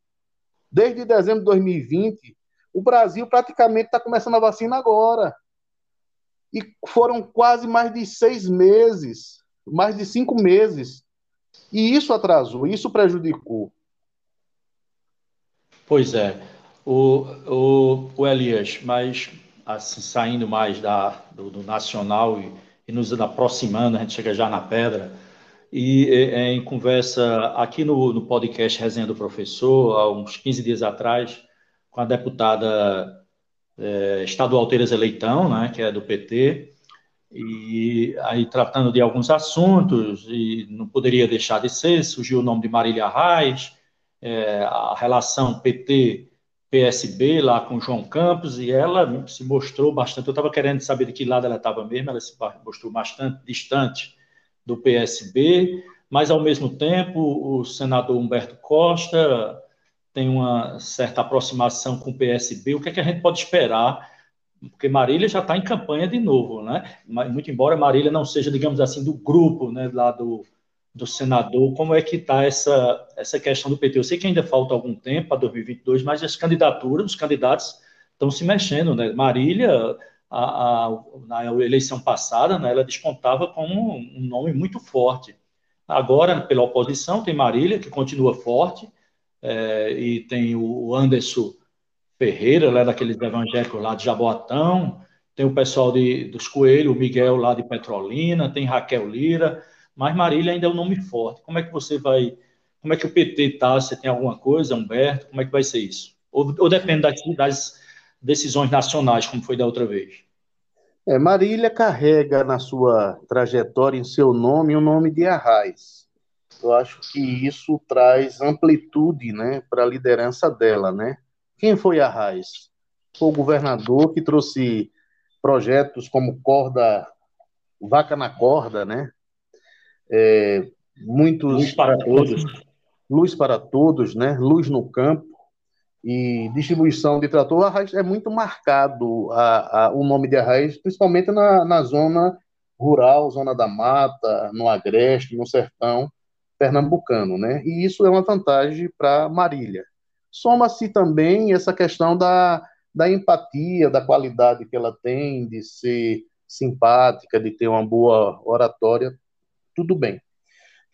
Desde dezembro de 2020, o Brasil praticamente está começando a vacina agora. E foram quase mais de seis meses, mais de cinco meses. E isso atrasou, isso prejudicou. Pois é. O, o, o Elias, mas assim, saindo mais da, do, do nacional e, e, nos aproximando, a gente chega já na pedra, e em conversa aqui no, no podcast Resenha do Professor, há uns 15 dias atrás, com a deputada é, estadual Tereza Leitão, né, que é do PT, e aí tratando de alguns assuntos, e não poderia deixar de ser, surgiu o nome de Marília Reis, é, a relação PT-PSB lá com João Campos, e ela se mostrou bastante, eu estava querendo saber de que lado ela estava mesmo, ela se mostrou bastante distante do PSB, mas ao mesmo tempo o senador Humberto Costa tem uma certa aproximação com o PSB, o que, é que a gente pode esperar? Porque Marília já está em campanha de novo, né? Muito embora Marília não seja, digamos assim, do grupo, né, lá do, do senador, como é que está essa, essa questão do PT? Eu sei que ainda falta algum tempo para 2022, mas as candidaturas, os candidatos estão se mexendo, né? Marília, a, a, na eleição passada, né, ela despontava como um nome muito forte. Agora, pela oposição, tem Marília, que continua forte, é, e tem o Anderson Ferreira, lá daqueles evangélicos lá de Jaboatão, tem o pessoal de, dos Coelhos, o Miguel lá de Petrolina, tem Raquel Lira, mas Marília ainda é um nome forte. Como é que você vai. Como é que o PT está? Você tem alguma coisa, Humberto? Como é que vai ser isso? Ou, ou depende das, das, decisões nacionais, como foi da outra vez? É, Marília carrega na sua trajetória, em seu nome, o nome de Arraes. Eu acho que isso traz amplitude né, para a liderança dela. Né? Quem foi Arraes? Foi o governador que trouxe projetos como corda, vaca na corda, né? é, muitos luz para todos, luz para todos, né? Luz no campo e distribuição de trator. Arraiz é muito marcado a, a, o nome de Arraiz, principalmente na, na zona rural, zona da mata, no agreste, no sertão pernambucano, né? E isso é uma vantagem para Marília. Soma-se também essa questão da, da empatia, da qualidade que ela tem de ser simpática, de ter uma boa oratória tudo bem.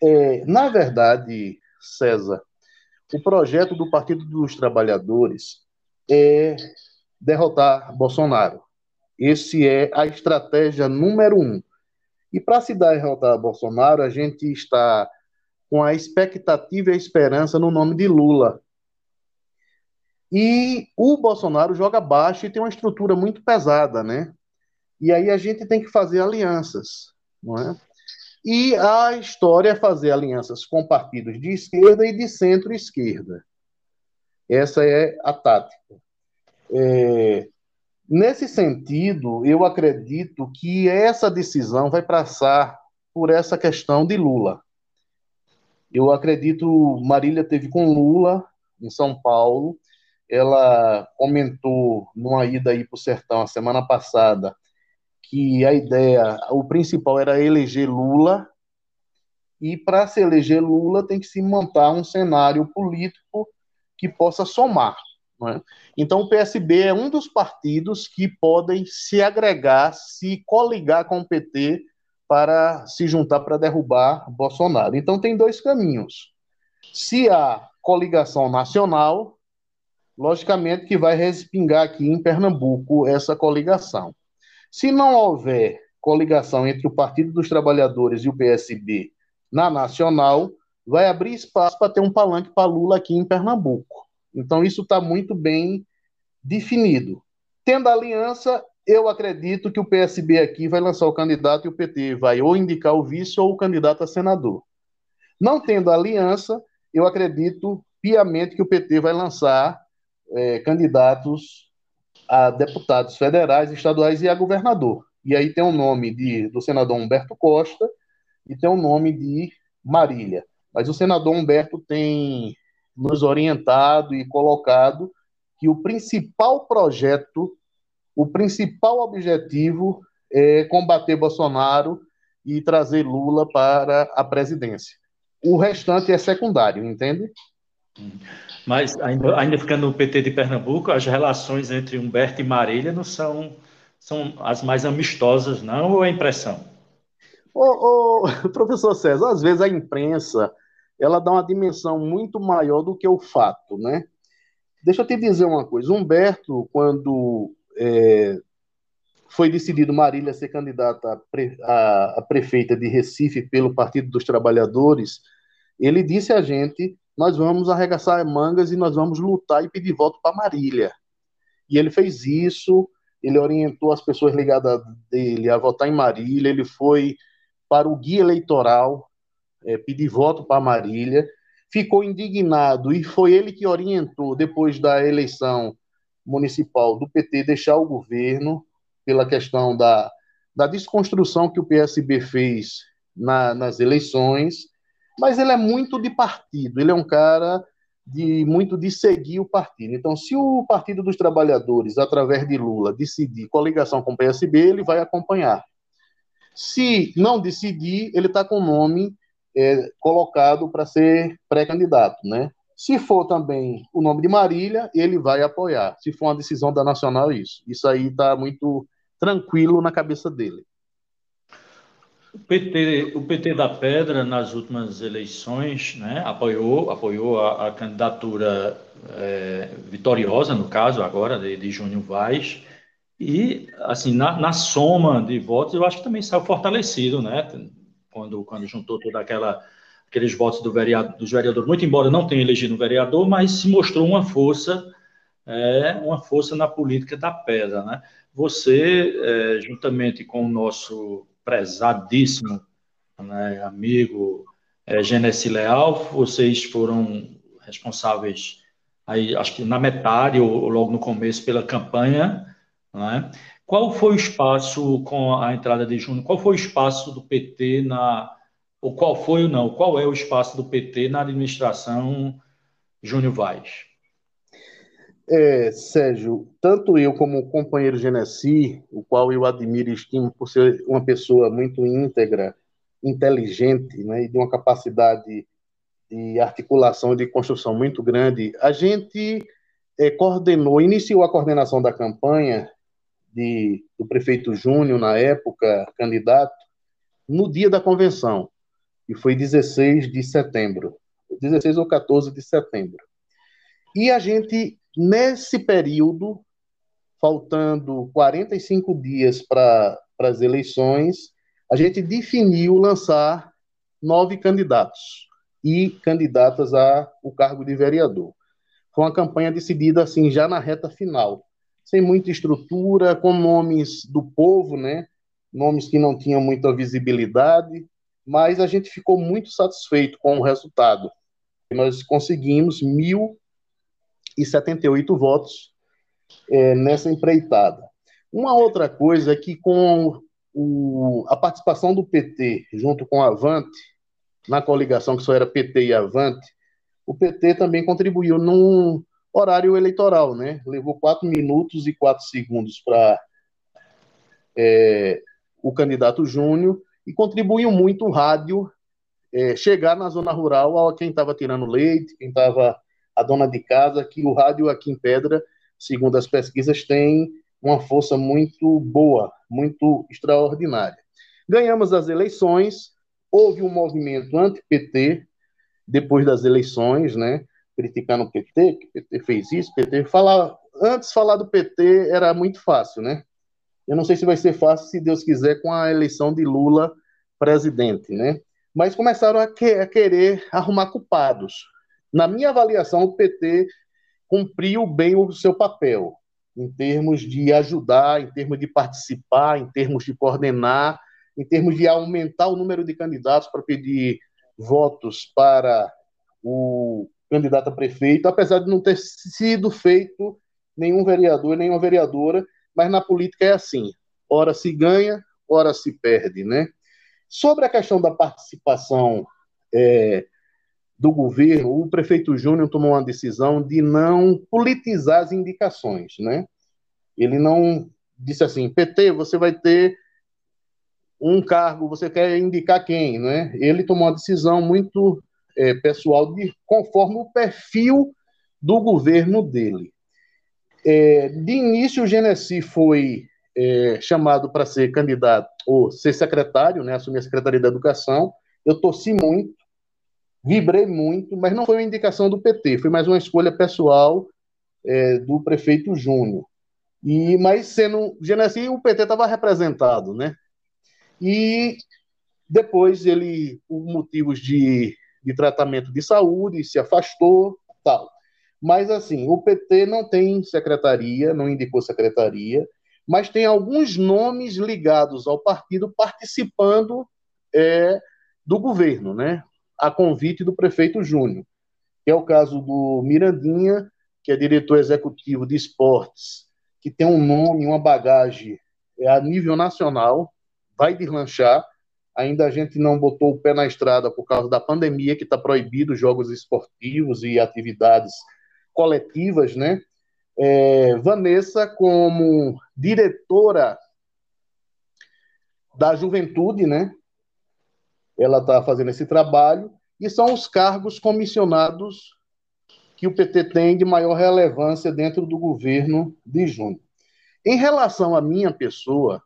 É, na verdade, César, o projeto do Partido dos Trabalhadores é derrotar Bolsonaro. Esse é a estratégia número um. E para se derrotar Bolsonaro, a gente está com a expectativa e a esperança no nome de Lula. E o Bolsonaro joga baixo e tem uma estrutura muito pesada, né? E aí a gente tem que fazer alianças, não é? E a história é fazer alianças com partidos de esquerda e de centro-esquerda. Essa é a tática. É, nesse sentido, eu acredito que essa decisão vai passar por essa questão de Lula. Eu acredito, Marília teve com Lula em São Paulo, ela comentou numa ida aí para o sertão a semana passada que a ideia, o principal era eleger Lula, e para se eleger Lula tem que se montar um cenário político que possa somar. É? Então o PSB é um dos partidos que podem se agregar, se coligar com o PT para se juntar para derrubar Bolsonaro. Então tem dois caminhos. Se há coligação nacional, logicamente que vai respingar aqui em Pernambuco essa coligação. Se não houver coligação entre o Partido dos Trabalhadores e o PSB na nacional, vai abrir espaço para ter um palanque para Lula aqui em Pernambuco. Então, isso está muito bem definido. Tendo aliança, eu acredito que o PSB aqui vai lançar o candidato e o PT vai ou indicar o vice ou o candidato a senador. Não tendo aliança, eu acredito piamente que o PT vai lançar é, candidatos a deputados federais, estaduais e a governador. E aí tem o nome de, do senador Humberto Costa e tem o nome de Marília. Mas o senador Humberto tem nos orientado e colocado que o principal projeto, o principal objetivo é combater Bolsonaro e trazer Lula para a presidência. O restante é secundário, entende? Mas, ainda, ainda ficando no PT de Pernambuco, as relações entre Humberto e Marília não são, são as mais amistosas, não, ou é impressão? Ô, ô, (laughs) professor César, às vezes a imprensa ela dá uma dimensão muito maior do que o fato, né? Deixa eu te dizer uma coisa. Humberto, quando é, foi decidido Marília ser candidata a, pre, a, a, prefeita de Recife pelo Partido dos Trabalhadores, ele disse a gente: nós vamos arregaçar mangas e nós vamos lutar e pedir voto para Marília. E ele fez isso, ele orientou as pessoas ligadas dele a votar em Marília, ele foi para o guia eleitoral é, pedir voto para Marília ficou indignado e foi ele que orientou, depois da eleição municipal do PT, deixar o governo pela questão da, da desconstrução que o PSB fez na, nas eleições, mas ele é muito de partido, ele é um cara de muito de seguir o partido. Então, se o Partido dos Trabalhadores, através de Lula, decidir coligação com o PSB, ele vai acompanhar. Se não decidir, ele está com o nome é, colocado para ser pré-candidato, né? Se for também o nome de Marília, ele vai apoiar. Se for uma decisão da Nacional, isso. Isso aí está muito tranquilo na cabeça dele. O PT, o PT da Pedra, nas últimas eleições, né, apoiou, apoiou a, a candidatura é, vitoriosa, no caso agora, de, de Júnior Vaz, e, assim, na, na, soma de votos, eu acho que também saiu fortalecido, né? quando, quando juntou toda aquela aqueles votos do vereador, dos vereadores, muito embora não tenha elegido um vereador, mas se mostrou uma força, é, uma força na política da pedra, né? Você, é, juntamente com o nosso prezadíssimo né, amigo é, Leal, vocês foram responsáveis, aí, acho que na metade ou logo no começo, pela campanha, né? Qual foi o espaço com a entrada de Júnior? Qual foi o espaço do PT na. Ou qual foi ou não? Qual é o espaço do PT na administração Júnior Vaz? É, Sérgio, tanto eu como o companheiro Genesi, o qual eu admiro e estimo por ser uma pessoa muito íntegra, inteligente né, e de uma capacidade de articulação e de construção muito grande, a gente é, coordenou, iniciou a coordenação da campanha de, do prefeito Júnior, na época, candidato, no dia da convenção, que foi 16 de setembro, 16 ou 14 de setembro. E a gente, nesse período, faltando 45 dias para as eleições, a gente definiu lançar nove candidatos e candidatas a o cargo de vereador. Foi uma campanha decidida assim já na reta final sem muita estrutura, com nomes do povo, né? Nomes que não tinham muita visibilidade, mas a gente ficou muito satisfeito com o resultado. Nós conseguimos 1.078 votos é, nessa empreitada. Uma outra coisa é que com o, a participação do PT junto com a Avante, na coligação que só era PT e Avante, o PT também contribuiu num, horário eleitoral, né? Levou quatro minutos e quatro segundos para é, o candidato Júnior e contribuiu muito o rádio é, chegar na zona rural a quem estava tirando leite, quem estava a dona de casa, que o rádio aqui em Pedra, segundo as pesquisas, tem uma força muito boa, muito extraordinária. Ganhamos as eleições, houve um movimento anti-PT depois das eleições, né? criticando o PT, que o PT fez isso, PT falar antes falar do PT era muito fácil, né? Eu não sei se vai ser fácil, se Deus quiser, com a eleição de Lula presidente, né? Mas começaram a, que, a querer arrumar culpados. Na minha avaliação, o PT cumpriu bem o seu papel, em termos de ajudar, em termos de participar, em termos de coordenar, em termos de aumentar o número de candidatos para pedir votos para o candidato a prefeito, apesar de não ter sido feito nenhum vereador, nenhuma vereadora, mas na política é assim: ora se ganha, ora se perde, né? Sobre a questão da participação é, do governo, o prefeito Júnior tomou uma decisão de não politizar as indicações, né? Ele não disse assim, PT, você vai ter um cargo, você quer indicar quem, né? Ele tomou uma decisão muito é, pessoal de, conforme o perfil do governo dele. É, de início, o Genesi foi é, chamado para ser candidato ou ser secretário, né, assumir a Secretaria da Educação. Eu torci muito, vibrei muito, mas não foi uma indicação do PT, foi mais uma escolha pessoal é, do prefeito Júnior. E, mas sendo Genesi, o PT estava representado, né? E depois ele, por motivos de, de tratamento de saúde, se afastou, tal. Mas assim, o PT não tem secretaria, não indicou secretaria, mas tem alguns nomes ligados ao partido participando é, do governo, né? A convite do prefeito Júnior, que é o caso do Mirandinha, que é diretor executivo de esportes, que tem um nome, uma bagagem é, a nível nacional, vai deslanchar. Ainda a gente não botou o pé na estrada por causa da pandemia, que está proibido jogos esportivos e atividades coletivas, né? É, Vanessa, como diretora da juventude, né? Ela está fazendo esse trabalho e são os cargos comissionados que o PT tem de maior relevância dentro do governo de Júnior. Em relação à minha pessoa,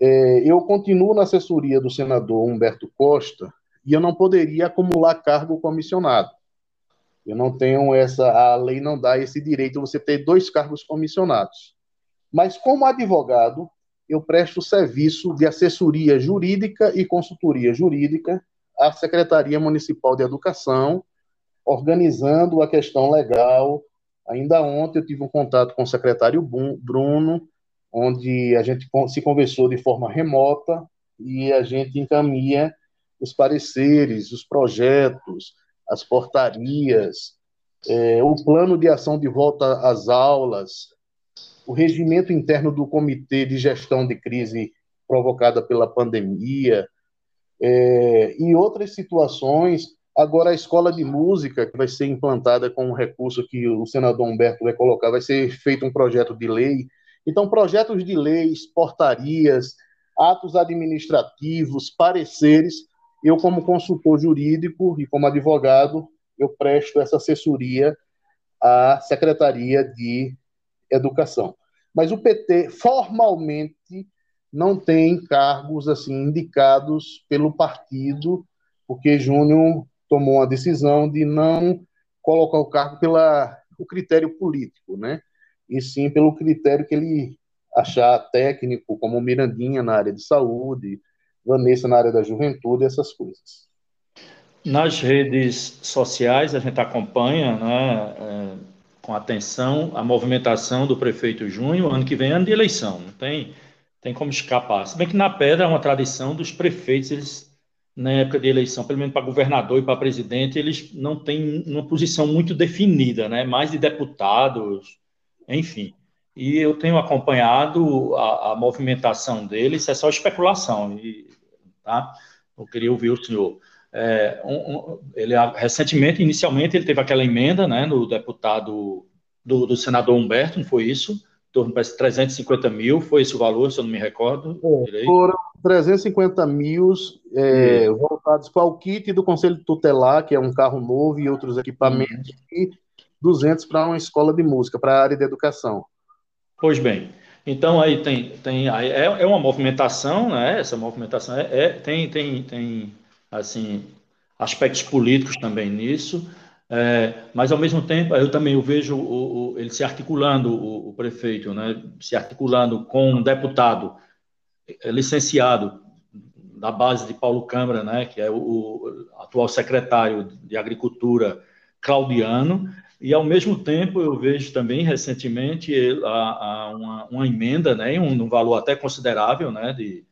é, eu continuo na assessoria do senador Humberto Costa e eu não poderia acumular cargo comissionado. Eu não tenho essa, a lei não dá esse direito você ter dois cargos comissionados. Mas como advogado, eu presto serviço de assessoria jurídica e consultoria jurídica à Secretaria Municipal de Educação, organizando a questão legal. Ainda ontem eu tive um contato com o secretário Bruno, onde a gente se conversou de forma remota e a gente encaminha os pareceres, os projetos, as portarias, é, o plano de ação de volta às aulas, o regimento interno do Comitê de Gestão de Crise provocada pela pandemia, é, e outras situações. Agora, a escola de música, que vai ser implantada com um recurso que o senador Humberto vai colocar, vai ser feito um projeto de lei. Então, projetos de leis, portarias, atos administrativos, pareceres, eu, como consultor jurídico e como advogado, eu presto essa assessoria à Secretaria de Educação. Mas o PT formalmente não tem cargos assim indicados pelo partido, porque Júnior tomou uma decisão de não colocar o cargo pela o critério político, né? E sim pelo critério que ele achar técnico, como Mirandinha na área de saúde, Vanessa na área da juventude, essas coisas. Nas redes sociais, a gente acompanha né, é, com atenção a movimentação do prefeito Júnior, ano que vem é ano de eleição, não tem, tem como escapar. Se bem que na pedra é uma tradição dos prefeitos, eles, na época de eleição, pelo menos para governador e para presidente, eles não têm uma posição muito definida, né, mais de deputados, enfim e eu tenho acompanhado a, a, movimentação dele, isso é só especulação, e tá? Eu queria ouvir o senhor. É, um, um, ele recentemente, inicialmente, ele teve aquela emenda, né, no deputado do, do senador Humberto, não foi isso? Em torno de 350 mil, foi esse o valor, se eu não me recordo. É, foram 350 mil é, voltados para o kit do Conselho Tutelar, que é um carro novo e outros equipamentos, e 200 para uma escola de música, para a área de educação. Pois bem, então aí tem, tem aí é, é uma movimentação, né? Essa movimentação é, é, tem, tem, tem assim aspectos políticos também nisso, é, mas ao mesmo tempo eu também eu vejo o, o, ele se articulando, o, o, prefeito, né? Se articulando com um deputado é, licenciado da base de Paulo Câmara, né? Que é o, atual secretário de Agricultura Claudiano e, ao mesmo tempo, eu vejo também, recentemente, a, a uma, uma, emenda, né, um, um, valor até considerável, né, de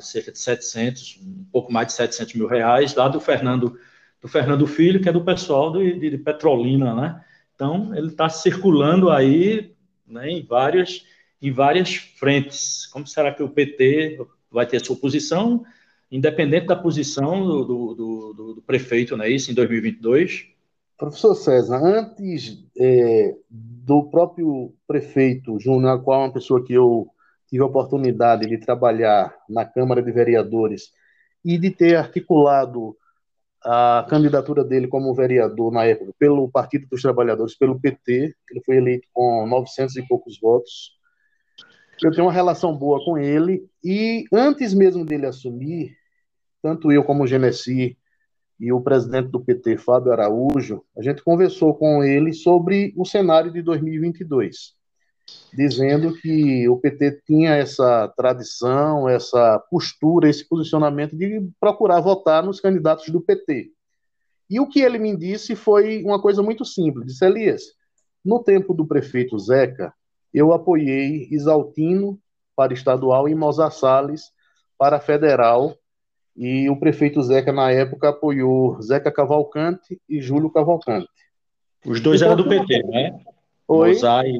cerca de 700, um pouco mais de 700 mil reais, lá do Fernando, do Fernando Filho, que é do pessoal de, de, de Petrolina, né? Então, ele está circulando aí né, em, várias, em várias frentes. Como será que o PT vai ter sua posição, independente da posição do, do, do, do prefeito, né, isso, em 2022? Professor César, antes é, do próprio prefeito Júnior, a qual é uma pessoa que eu tive a oportunidade de trabalhar na Câmara de Vereadores e de ter articulado a candidatura dele como vereador na época pelo Partido dos Trabalhadores, pelo PT, ele foi eleito com 900 e poucos votos. Eu tenho uma relação boa com ele e antes mesmo dele assumir, tanto eu como o Genesi e o presidente do PT, Fábio Araújo, a gente conversou com ele sobre o cenário de 2022, dizendo que o PT tinha essa tradição, essa postura, esse posicionamento de procurar votar nos candidatos do PT. E o que ele me disse foi uma coisa muito simples. Disse, Elias, no tempo do prefeito Zeca, eu apoiei Isaltino para estadual e Moza Salles para federal, e o prefeito Zeca, na época, apoiou Zeca Cavalcante e Júlio Cavalcante. Os dois eram do PT, né? Oi? Mozai,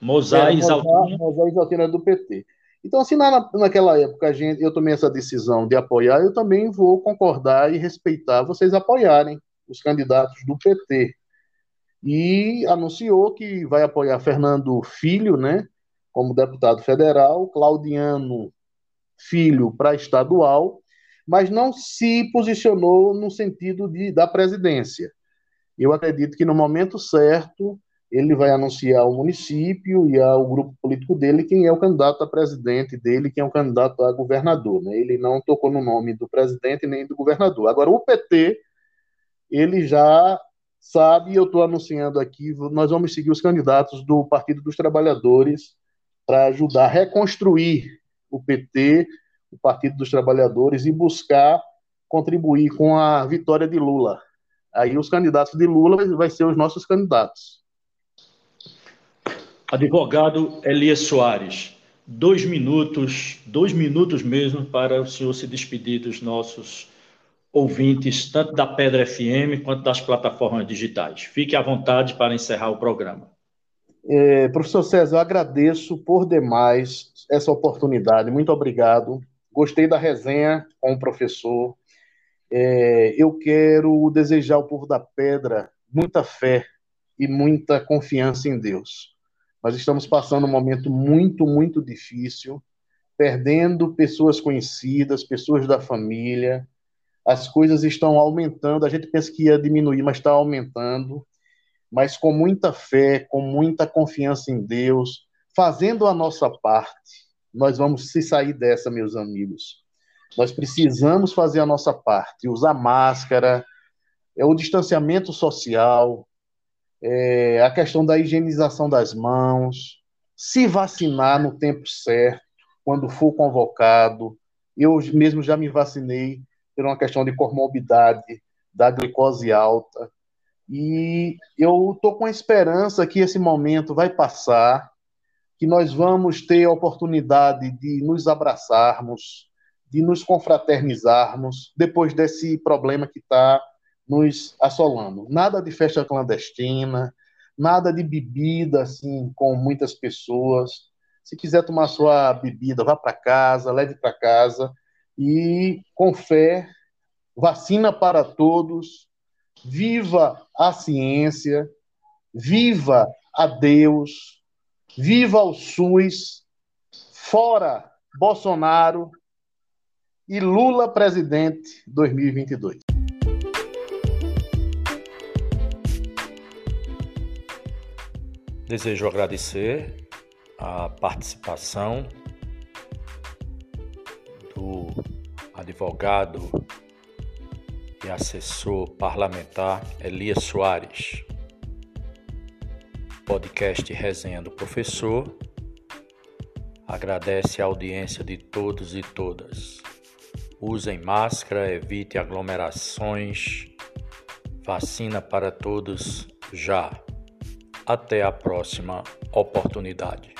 Mozai e Isaltino. Mozai e Isaltino era do PT. Então, se na, naquela época a gente, eu tomei essa decisão de apoiar, eu também vou concordar e respeitar vocês apoiarem os candidatos do PT. E anunciou que vai apoiar Fernando Filho, né, como deputado federal, Claudiano Filho para estadual mas não se posicionou no sentido de, da presidência. Eu acredito que no momento certo ele vai anunciar ao município e ao grupo político dele quem é o candidato a presidente dele, quem é o candidato a governador. Né? Ele não tocou no nome do presidente nem do governador. Agora, o PT, ele já sabe, eu estou anunciando aqui, nós vamos seguir os candidatos do Partido dos Trabalhadores para ajudar a reconstruir o PT o Partido dos Trabalhadores e buscar contribuir com a vitória de Lula. Aí os candidatos de Lula vai ser os nossos candidatos. Advogado Elias Soares, dois minutos, dois minutos mesmo para o senhor se despedir dos nossos ouvintes, tanto da Pedra FM quanto das plataformas digitais. Fique à vontade para encerrar o programa. É, professor César, eu agradeço por demais essa oportunidade. Muito obrigado. Gostei da resenha com o professor. É, eu quero desejar ao povo da Pedra muita fé e muita confiança em Deus. Nós estamos passando um momento muito, muito difícil, perdendo pessoas conhecidas, pessoas da família. As coisas estão aumentando. A gente pensa que ia diminuir, mas está aumentando. Mas com muita fé, com muita confiança em Deus, fazendo a nossa parte, nós vamos se sair dessa, meus amigos. Nós precisamos fazer a nossa parte, usar máscara, é o distanciamento social, é a questão da higienização das mãos, se vacinar no tempo certo, quando for convocado. Eu mesmo já me vacinei por uma questão de comorbidade, da glicose alta. E eu estou com a esperança que esse momento vai passar, que nós vamos ter a oportunidade de nos abraçarmos, de nos confraternizarmos depois desse problema que está nos assolando. Nada de festa clandestina, nada de bebida assim com muitas pessoas. Se quiser tomar sua bebida, vá para casa, leve para casa e com fé, vacina para todos, viva a ciência, viva a Deus, Viva o SUS, fora Bolsonaro e Lula presidente 2022. Desejo agradecer a participação do advogado e assessor parlamentar Elias Soares podcast Resenha do Professor. Agradece a audiência de todos e todas. Usem máscara, evite aglomerações. Vacina para todos já. Até a próxima oportunidade.